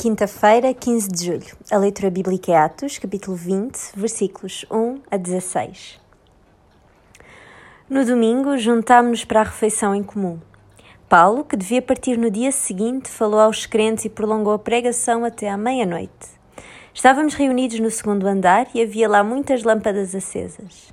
Quinta-feira, 15 de julho. A leitura bíblica é Atos, capítulo 20, versículos 1 a 16. No domingo, juntámos-nos para a refeição em comum. Paulo, que devia partir no dia seguinte, falou aos crentes e prolongou a pregação até à meia-noite. Estávamos reunidos no segundo andar e havia lá muitas lâmpadas acesas.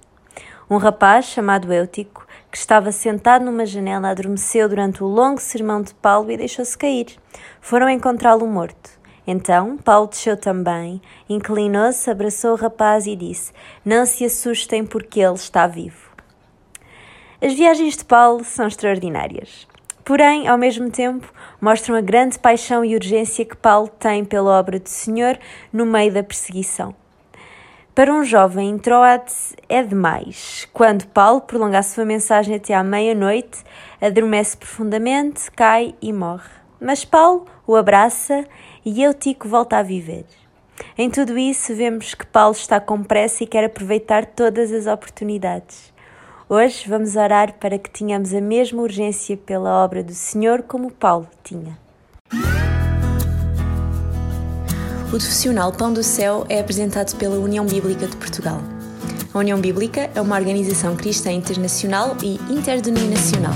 Um rapaz chamado Eutico, que estava sentado numa janela, adormeceu durante o longo sermão de Paulo e deixou-se cair. Foram encontrá-lo morto. Então Paulo desceu também, inclinou-se, abraçou o rapaz e disse: Não se assustem, porque ele está vivo. As viagens de Paulo são extraordinárias. Porém, ao mesmo tempo, mostram a grande paixão e urgência que Paulo tem pela obra do Senhor no meio da perseguição. Para um jovem em Troade é demais. Quando Paulo prolonga a sua mensagem até à meia-noite, adormece profundamente, cai e morre. Mas Paulo o abraça e Eutico volta a viver. Em tudo isso, vemos que Paulo está com pressa e quer aproveitar todas as oportunidades. Hoje vamos orar para que tenhamos a mesma urgência pela obra do Senhor como Paulo tinha. O profissional Pão do Céu é apresentado pela União Bíblica de Portugal. A União Bíblica é uma organização cristã internacional e interdenominacional